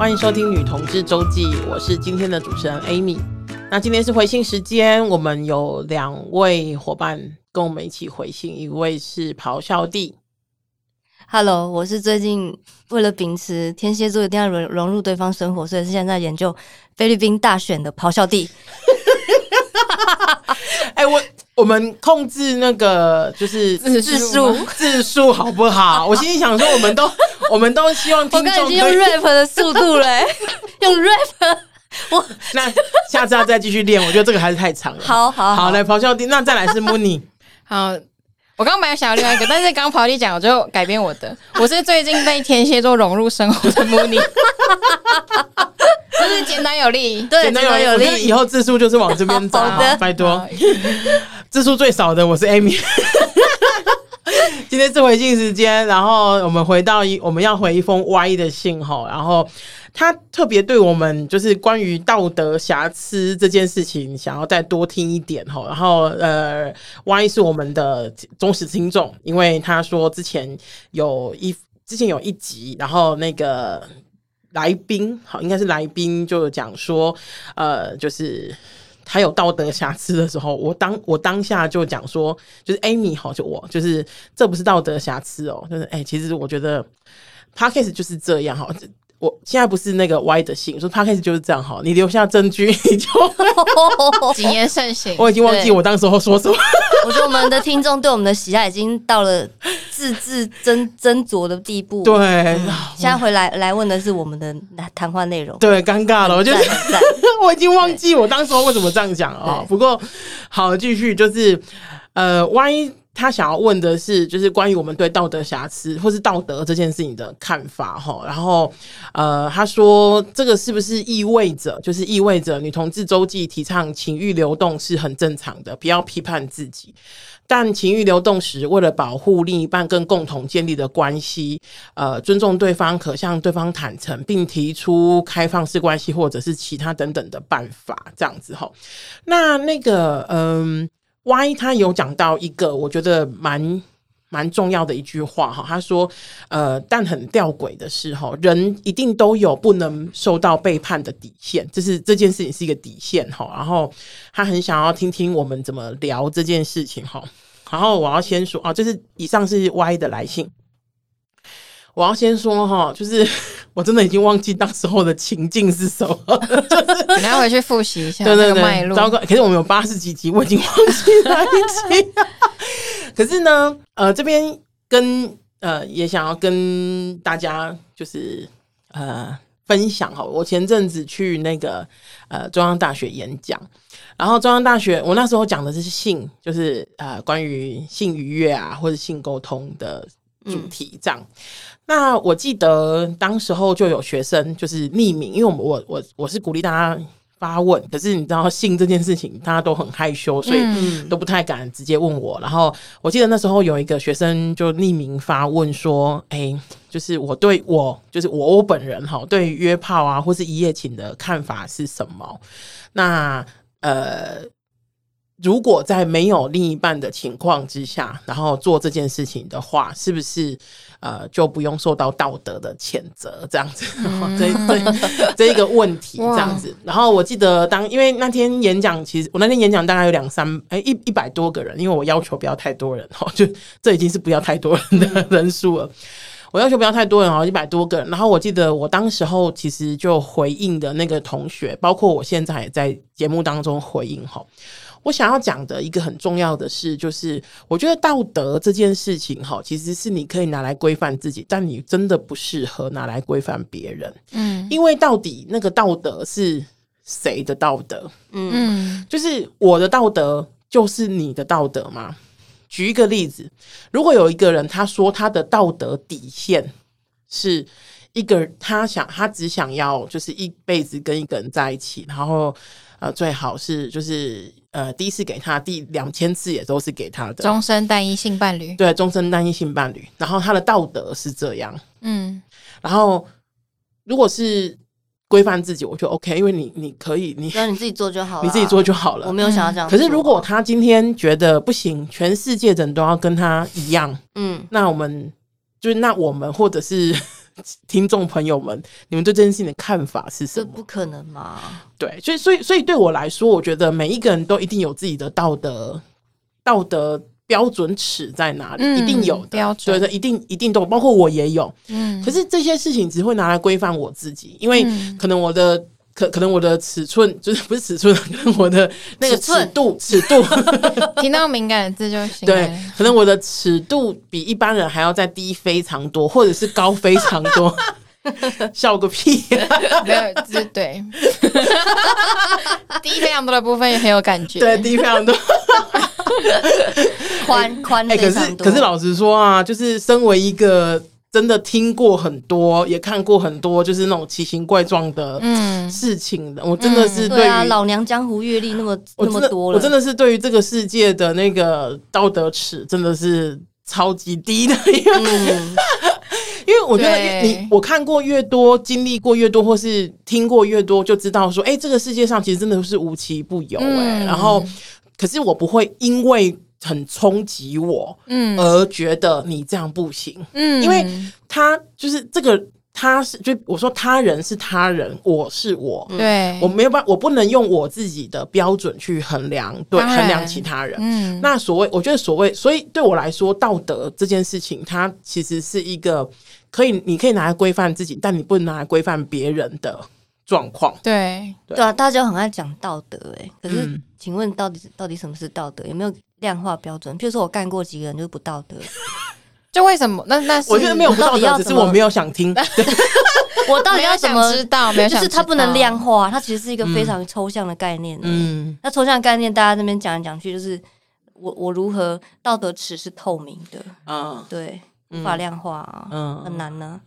欢迎收听《女同志周记》，我是今天的主持人 Amy。那今天是回信时间，我们有两位伙伴跟我们一起回信，一位是咆哮帝。Hello，我是最近为了秉持天蝎座一定要融融入对方生活，所以是现在研究菲律宾大选的咆哮帝。哎、欸，我我们控制那个就是字数字数好不好？我心里想说，我们都 我们都希望听众可以用 rap 的速度嘞，用 rap。我那下次要再继续练，我觉得这个还是太长了。好好好，好来咆哮帝，那再来是 Mooney。好，我刚刚本来想要另外一个，但是刚刚咆哮帝讲，我就改变我的。我是最近被天蝎座融入生活的 Mooney。就是简单有力，对，简单有力。以后字数就是往这边走，好的，拜托。字数最少的我是 Amy。今天是回信时间，然后我们回到一，我们要回一封 Y 的信哈，然后他特别对我们就是关于道德瑕疵这件事情，想要再多听一点哈，然后呃，Y 是我们的忠实听众，因为他说之前有一之前有一集，然后那个。来宾好，应该是来宾就讲说，呃，就是他有道德瑕疵的时候，我当我当下就讲说，就是 Amy 好，就我就是这不是道德瑕疵哦，就是哎、其实我觉得 Podcast 就是这样哈。我现在不是那个歪的信，说他开始就是这样哈，你留下证据 你就 谨言慎行。我已经忘记我当时候说什么。我觉得我们的听众对我们的喜爱已经到了字字斟斟酌的地步。对，现在回来来问的是我们的谈话内容。对，尴尬了，我就我已经忘记我当时候为什么这样讲啊。不过好，继续就是呃歪。他想要问的是，就是关于我们对道德瑕疵或是道德这件事情的看法哈。然后，呃，他说这个是不是意味着，就是意味着女同志周记提倡情欲流动是很正常的，不要批判自己。但情欲流动时，为了保护另一半跟共同建立的关系，呃，尊重对方，可向对方坦诚，并提出开放式关系或者是其他等等的办法，这样子哈。那那个，嗯。Y 他有讲到一个我觉得蛮蛮重要的一句话哈，他说，呃，但很吊诡的是哈，人一定都有不能受到背叛的底线，就是这件事情是一个底线哈。然后他很想要听听我们怎么聊这件事情哈。然后我要先说啊，这是以上是 Y 的来信。我要先说哈，就是 我真的已经忘记当时候的情境是什么，就 是你要回去复习一下对对对，脉络。糟糕，可是我们有八十几集，我已经忘记哪一集。可是呢，呃，这边跟呃也想要跟大家就是呃分享哈，我前阵子去那个呃中央大学演讲，然后中央大学我那时候讲的是性，就是呃关于性愉悦啊或者性沟通的主题这样。嗯那我记得当时候就有学生就是匿名，因为我我我我是鼓励大家发问，可是你知道性这件事情大家都很害羞，所以都不太敢直接问我。然后我记得那时候有一个学生就匿名发问说：“哎，就是我对我就是我我本人哈，对约炮啊或是一夜情的看法是什么？”那呃。如果在没有另一半的情况之下，然后做这件事情的话，是不是呃就不用受到道德的谴责？这样子，嗯、这这这一个问题，这样子。然后我记得当因为那天演讲，其实我那天演讲大概有两三哎一一百多个人，因为我要求不要太多人哈，就这已经是不要太多人的人数了。我要求不要太多人哦，一百多个人。然后我记得我当时候其实就回应的那个同学，包括我现在也在节目当中回应哈。我想要讲的一个很重要的事，就是我觉得道德这件事情，哈，其实是你可以拿来规范自己，但你真的不适合拿来规范别人。嗯，因为到底那个道德是谁的道德？嗯，就是我的道德就是你的道德吗？举一个例子，如果有一个人他说他的道德底线是一个，他想他只想要就是一辈子跟一个人在一起，然后呃最好是就是。呃，第一次给他，第两千次也都是给他的终身单一性伴侣。对，终身单一性伴侣。然后他的道德是这样，嗯。然后如果是规范自己，我就 OK，因为你你可以，你那你自己做就好了，你自己做就好了。我没有想要这样。可是如果他今天觉得不行，全世界人都要跟他一样，嗯，那我们就是那我们或者是。听众朋友们，你们对这件事情的看法是什么？这不可能嘛？对，所以所以所以对我来说，我觉得每一个人都一定有自己的道德道德标准尺在哪里，嗯、一定有的标准，对的，一定一定都，包括我也有。嗯，可是这些事情只会拿来规范我自己，因为可能我的。可可能我的尺寸就是不是尺寸，跟我的那个尺度尺度，听到敏感的字就行。对，可能我的尺度比一般人还要再低非常多，或者是高非常多。笑个屁！没有，对对，低非常多的部分也很有感觉。对，低非常多，宽宽哎，可是可是老实说啊，就是身为一个。真的听过很多，也看过很多，就是那种奇形怪状的事情的。嗯、我真的是对、啊，老娘江湖阅历那么那么多了，我真的是对于这个世界的那个道德尺真的是超级低的。嗯、因为我觉得你我看过越多，经历过越多，或是听过越多，就知道说，哎、欸，这个世界上其实真的是无奇不有哎、然后，可是我不会因为。很冲击我，嗯，而觉得你这样不行，嗯，因为他就是这个，他是就我说他人是他人，我是我，对，我没有办法，我不能用我自己的标准去衡量，对，衡量其他人，嗯，那所谓，我觉得所谓，所以对我来说，道德这件事情，它其实是一个可以，你可以拿来规范自己，但你不能拿来规范别人的状况，对，对啊，大家很爱讲道德，哎，可是，请问到底到底什么是道德？有没有？量化标准，譬如说我干过几个人就是不道德，就为什么？那那我觉得没有不道德，只是我没有想听。我到底要怎么知道？没有想就是它不能量化，它其实是一个非常抽象的概念。嗯，那抽象的概念，大家这边讲来讲去，就是我我如何道德尺是透明的嗯？对，无法量化啊，嗯，很难呢。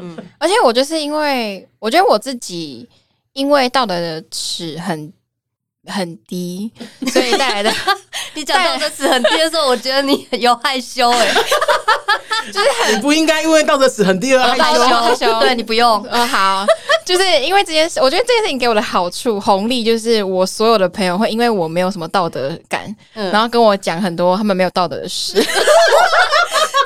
嗯，而且我就是因为我觉得我自己因为道德的尺很很低，所以带来的。你讲道德史很低的时候，我觉得你有害羞哎、欸，就是很你不应该因为道德史很低而害羞，害羞。对，你不用。嗯，好，就是因为这件事，我觉得这件事情给我的好处红利就是，我所有的朋友会因为我没有什么道德感，嗯、然后跟我讲很多他们没有道德的事。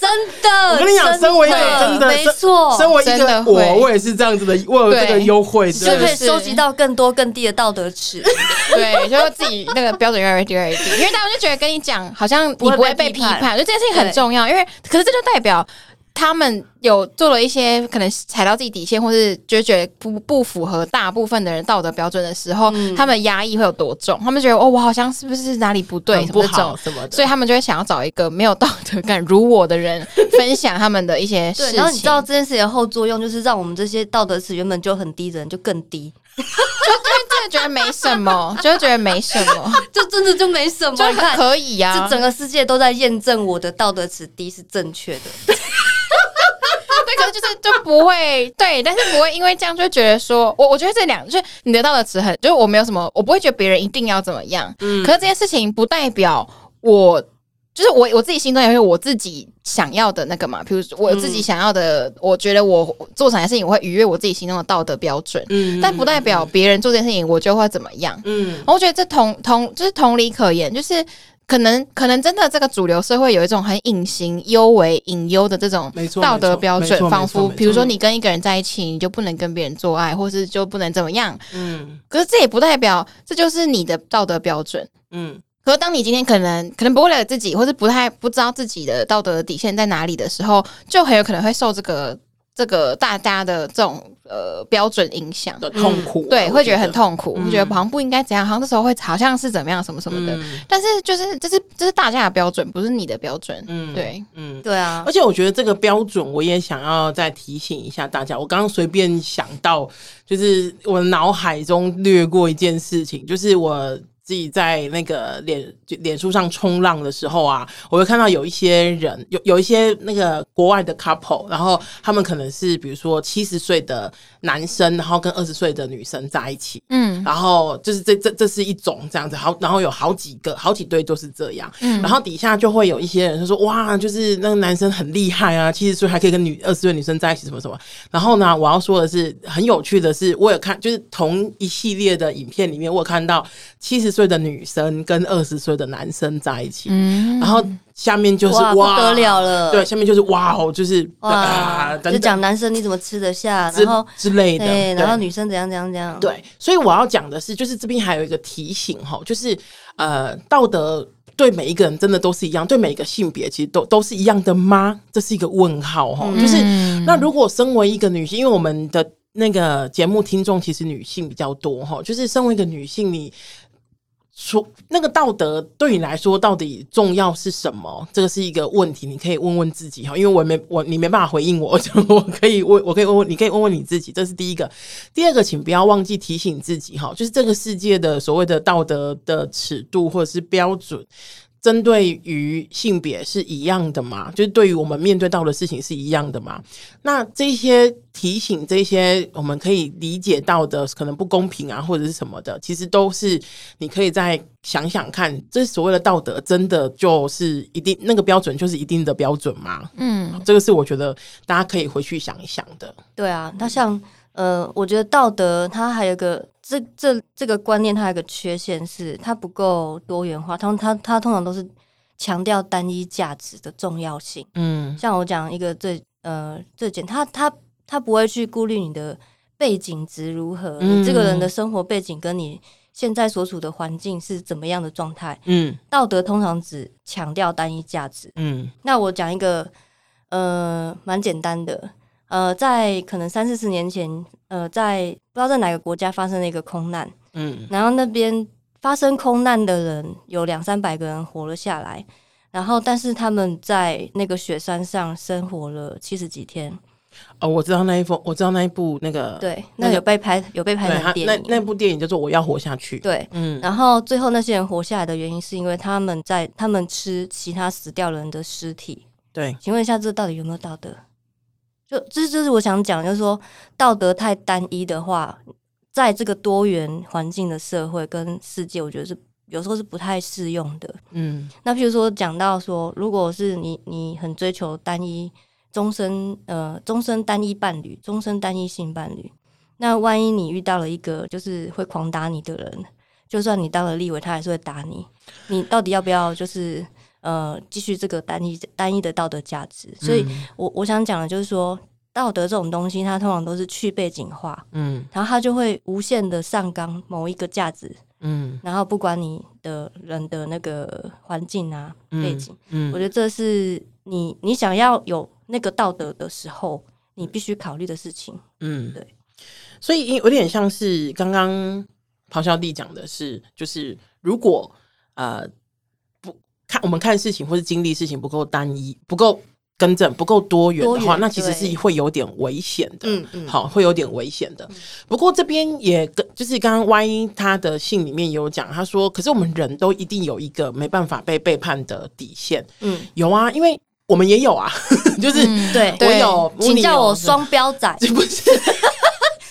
真的，我跟你讲，身为一个真的没错，身为一个我，我也是这样子的，我有这个优惠，就可以收集到更多更低的道德尺。对，就自己那个标准越来越低，越来越低，因为大家就觉得跟你讲，好像你不会被批判，所以这件事情很重要。因为，可是这就代表。他们有做了一些可能踩到自己底线，或是觉觉得不不符合大部分的人道德标准的时候，嗯、他们压抑会有多重？他们觉得哦，我好像是不是哪里不对，不好什么的，所以他们就会想要找一个没有道德感如我的人分享他们的一些事情。然后你知道这件事情的后作用，就是让我们这些道德值原本就很低的人就更低，就真的觉得没什么，就觉得没什么，就真的就没什么，就可以呀、啊。这整个世界都在验证我的道德值低是正确的。可是就是就不会对，但是不会因为这样就觉得说，我我觉得这两就是你得到的词很，就是我没有什么，我不会觉得别人一定要怎么样。嗯，可是这件事情不代表我就是我我自己心中也会有我自己想要的那个嘛，比如说我自己想要的，嗯、我觉得我做什么事情我会逾越我自己心中的道德标准。嗯，但不代表别人做这件事情我就会怎么样。嗯，我觉得这同同就是同理可言，就是。可能可能真的这个主流社会有一种很隐形、幽微、隐忧的这种道德标准，仿佛比如说你跟一个人在一起，你就不能跟别人做爱，或是就不能怎么样。嗯，可是这也不代表这就是你的道德标准。嗯，可是当你今天可能可能不为了自己，或是不太不知道自己的道德底线在哪里的时候，就很有可能会受这个。这个大家的这种呃标准影响的痛苦，啊，对，会觉得很痛苦，会觉得好像不应该怎样，好像那时候会好像是怎么样什么什么的。嗯、但是就是这是这是大家的标准，不是你的标准。嗯，对，嗯，对啊。而且我觉得这个标准，我也想要再提醒一下大家。我刚刚随便想到，就是我脑海中掠过一件事情，就是我。自己在那个脸脸书上冲浪的时候啊，我会看到有一些人，有有一些那个国外的 couple，然后他们可能是比如说七十岁的男生，然后跟二十岁的女生在一起，嗯，然后就是这这这是一种这样子，好，然后有好几个好几对都是这样，嗯，然后底下就会有一些人就说哇，就是那个男生很厉害啊，七十岁还可以跟女二十岁女生在一起什么什么，然后呢，我要说的是很有趣的是，我有看就是同一系列的影片里面，我有看到七十。岁的女生跟二十岁的男生在一起，嗯，然后下面就是哇，哇不得了了，对，下面就是哇哦，就是哇，啊、就讲男生你怎么吃得下，然后之类的，对，然后女生怎样怎样怎样，对，所以我要讲的是，就是这边还有一个提醒哈，就是呃，道德对每一个人真的都是一样，对每一个性别其实都都是一样的吗？这是一个问号哈，就是、嗯、那如果身为一个女性，因为我们的。那个节目听众其实女性比较多哈，就是身为一个女性，你说那个道德对你来说到底重要是什么？这个是一个问题，你可以问问自己哈，因为我没我你没办法回应我，我 我可以问，我可以问问，你可以问问你自己，这是第一个。第二个，请不要忘记提醒自己哈，就是这个世界的所谓的道德的尺度或者是标准。针对于性别是一样的吗？就是对于我们面对到的事情是一样的吗？那这些提醒，这些我们可以理解到的可能不公平啊，或者是什么的，其实都是你可以再想想看，这所谓的道德真的就是一定那个标准就是一定的标准吗？嗯，这个是我觉得大家可以回去想一想的。对啊，那像呃，我觉得道德它还有个。这这这个观念，它有个缺陷是它不够多元化。它它它通常都是强调单一价值的重要性。嗯，像我讲一个最呃最简，它它它不会去顾虑你的背景值如何，嗯、你这个人的生活背景跟你现在所处的环境是怎么样的状态。嗯，道德通常只强调单一价值。嗯，那我讲一个呃蛮简单的。呃，在可能三四十年前，呃，在不知道在哪个国家发生了一个空难，嗯，然后那边发生空难的人有两三百个人活了下来，然后但是他们在那个雪山上生活了七十几天。哦，我知道那一封，我知道那一部那个，对，那有被拍，有被拍成电影，那那部电影叫做《我要活下去》。对，嗯，然后最后那些人活下来的原因是因为他们在他们吃其他死掉人的尸体。对，请问一下，这到底有没有道德？就这就是我想讲，就是说道德太单一的话，在这个多元环境的社会跟世界，我觉得是有时候是不太适用的。嗯，那譬如说讲到说，如果是你你很追求单一终身呃终身单一伴侣，终身单一性伴侣，那万一你遇到了一个就是会狂打你的人，就算你当了立委，他还是会打你，你到底要不要就是？呃，继续这个单一单一的道德价值，所以我我想讲的就是说，道德这种东西，它通常都是去背景化，嗯，然后它就会无限的上纲某一个价值，嗯，然后不管你的人的那个环境啊背景，嗯，我觉得这是你你想要有那个道德的时候，你必须考虑的事情，嗯，对，所以有点像是刚刚咆哮帝讲的是，就是如果呃。看我们看事情或是经历事情不够单一、不够更正、不够多元的话，那其实是会有点危险的。嗯嗯，好，会有点危险的。不过这边也跟就是刚刚 Y 他的信里面有讲，他说：“可是我们人都一定有一个没办法被背叛的底线。”嗯，有啊，因为我们也有啊，就是对我有，请叫我双标仔，不是。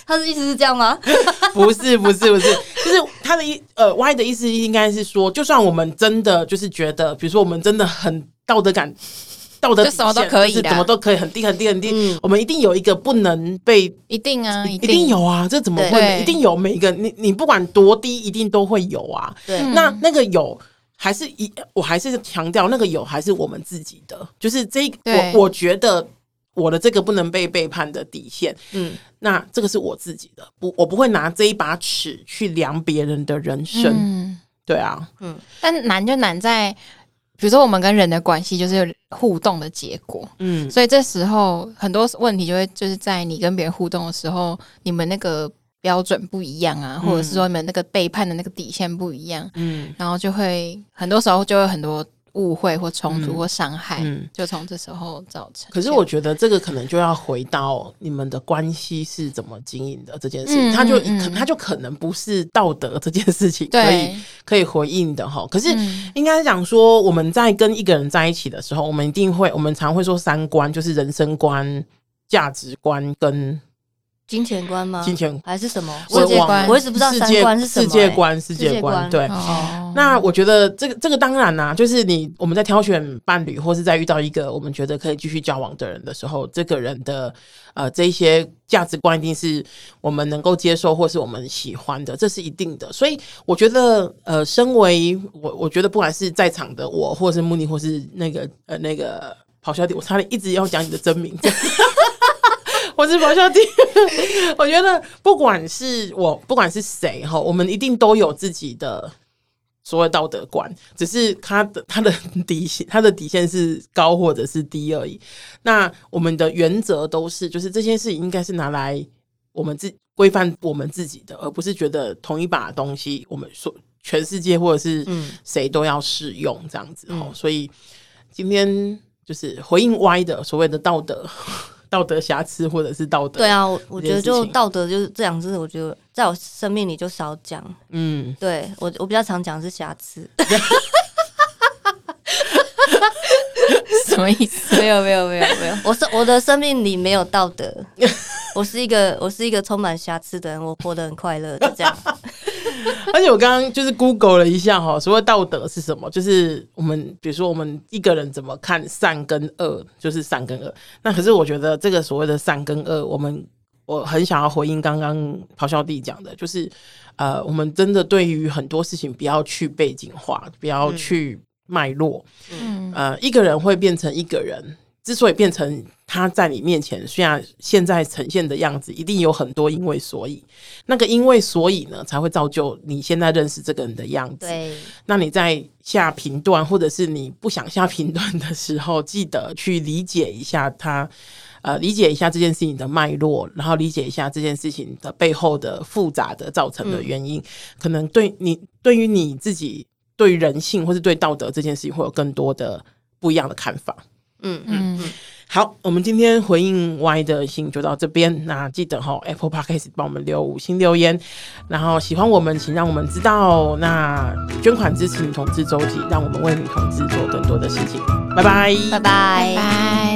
他的意思是这样吗？不是，不是，不是，就是他的意呃，Y 的意思应该是说，就算我们真的就是觉得，比如说我们真的很道德感、道德什么都可以，是怎么都可以很低很低很低，嗯、我们一定有一个不能被一定啊，一定有啊，这怎么会？一定有每一个你你不管多低，一定都会有啊。对，那那个有还是一，我还是强调那个有还是我们自己的，就是这对我我觉得。我的这个不能被背叛的底线，嗯，那这个是我自己的，不，我不会拿这一把尺去量别人的人生，嗯，对啊，嗯，但难就难在，比如说我们跟人的关系就是互动的结果，嗯，所以这时候很多问题就会就是在你跟别人互动的时候，你们那个标准不一样啊，或者是说你们那个背叛的那个底线不一样，嗯，然后就会很多时候就会很多。误会或冲突或伤害，嗯嗯、就从这时候造成。可是我觉得这个可能就要回到你们的关系是怎么经营的这件事情，他、嗯、就可、嗯、他就可能不是道德这件事情可以对可以回应的哈。可是应该讲说，我们在跟一个人在一起的时候，我们一定会，我们常会说三观，就是人生观、价值观跟金钱观吗？金钱还是什么世界观？我一直不知道世界观是什么。世界观，世界观，对。哦、那我觉得这个这个当然啦、啊，就是你我们在挑选伴侣，或是在遇到一个我们觉得可以继续交往的人的时候，这个人的呃这一些价值观一定是我们能够接受，或是我们喜欢的，这是一定的。所以我觉得呃，身为我，我觉得不管是在场的我，或是穆尼，或是那个呃那个咆哮帝，我差点一直要讲你的真名。我是咆哮帝，我觉得不管是我，不管是谁哈，我们一定都有自己的所谓道德观，只是他的他的底线，他的底线是高或者是低而已。那我们的原则都是，就是这些事情应该是拿来我们自规范我们自己的，而不是觉得同一把东西，我们说全世界或者是谁都要适用这样子。哦、嗯，所以今天就是回应歪的所谓的道德。道德瑕疵，或者是道德，对啊，我我觉得就道德就是这两字，我觉得在我生命里就少讲。嗯，对我我比较常讲是瑕疵。什么意思？没有没有没有没有，我是我的生命里没有道德，我是一个我是一个充满瑕疵的人，我活得很快乐，就这样。而且我刚刚就是 Google 了一下哈，所谓道德是什么？就是我们比如说我们一个人怎么看善跟恶，就是善跟恶。那可是我觉得这个所谓的善跟恶，我们我很想要回应刚刚咆哮弟讲的，就是呃，我们真的对于很多事情不要去背景化，不要去。脉络，嗯，呃，一个人会变成一个人，之所以变成他在你面前，虽然现在呈现的样子，一定有很多因为所以，那个因为所以呢，才会造就你现在认识这个人的样子。对，那你在下评断，或者是你不想下评断的时候，记得去理解一下他，呃，理解一下这件事情的脉络，然后理解一下这件事情的背后的复杂的造成的原因，嗯、可能对你，对于你自己。对人性或是对道德这件事情，会有更多的不一样的看法。嗯嗯嗯。好，我们今天回应 Y 的信就到这边。那记得哈，Apple Podcast 帮我们留五星留言，然后喜欢我们，请让我们知道。那捐款支持女同志周记，让我们为女同志做更多的事情。拜拜，拜拜，拜拜。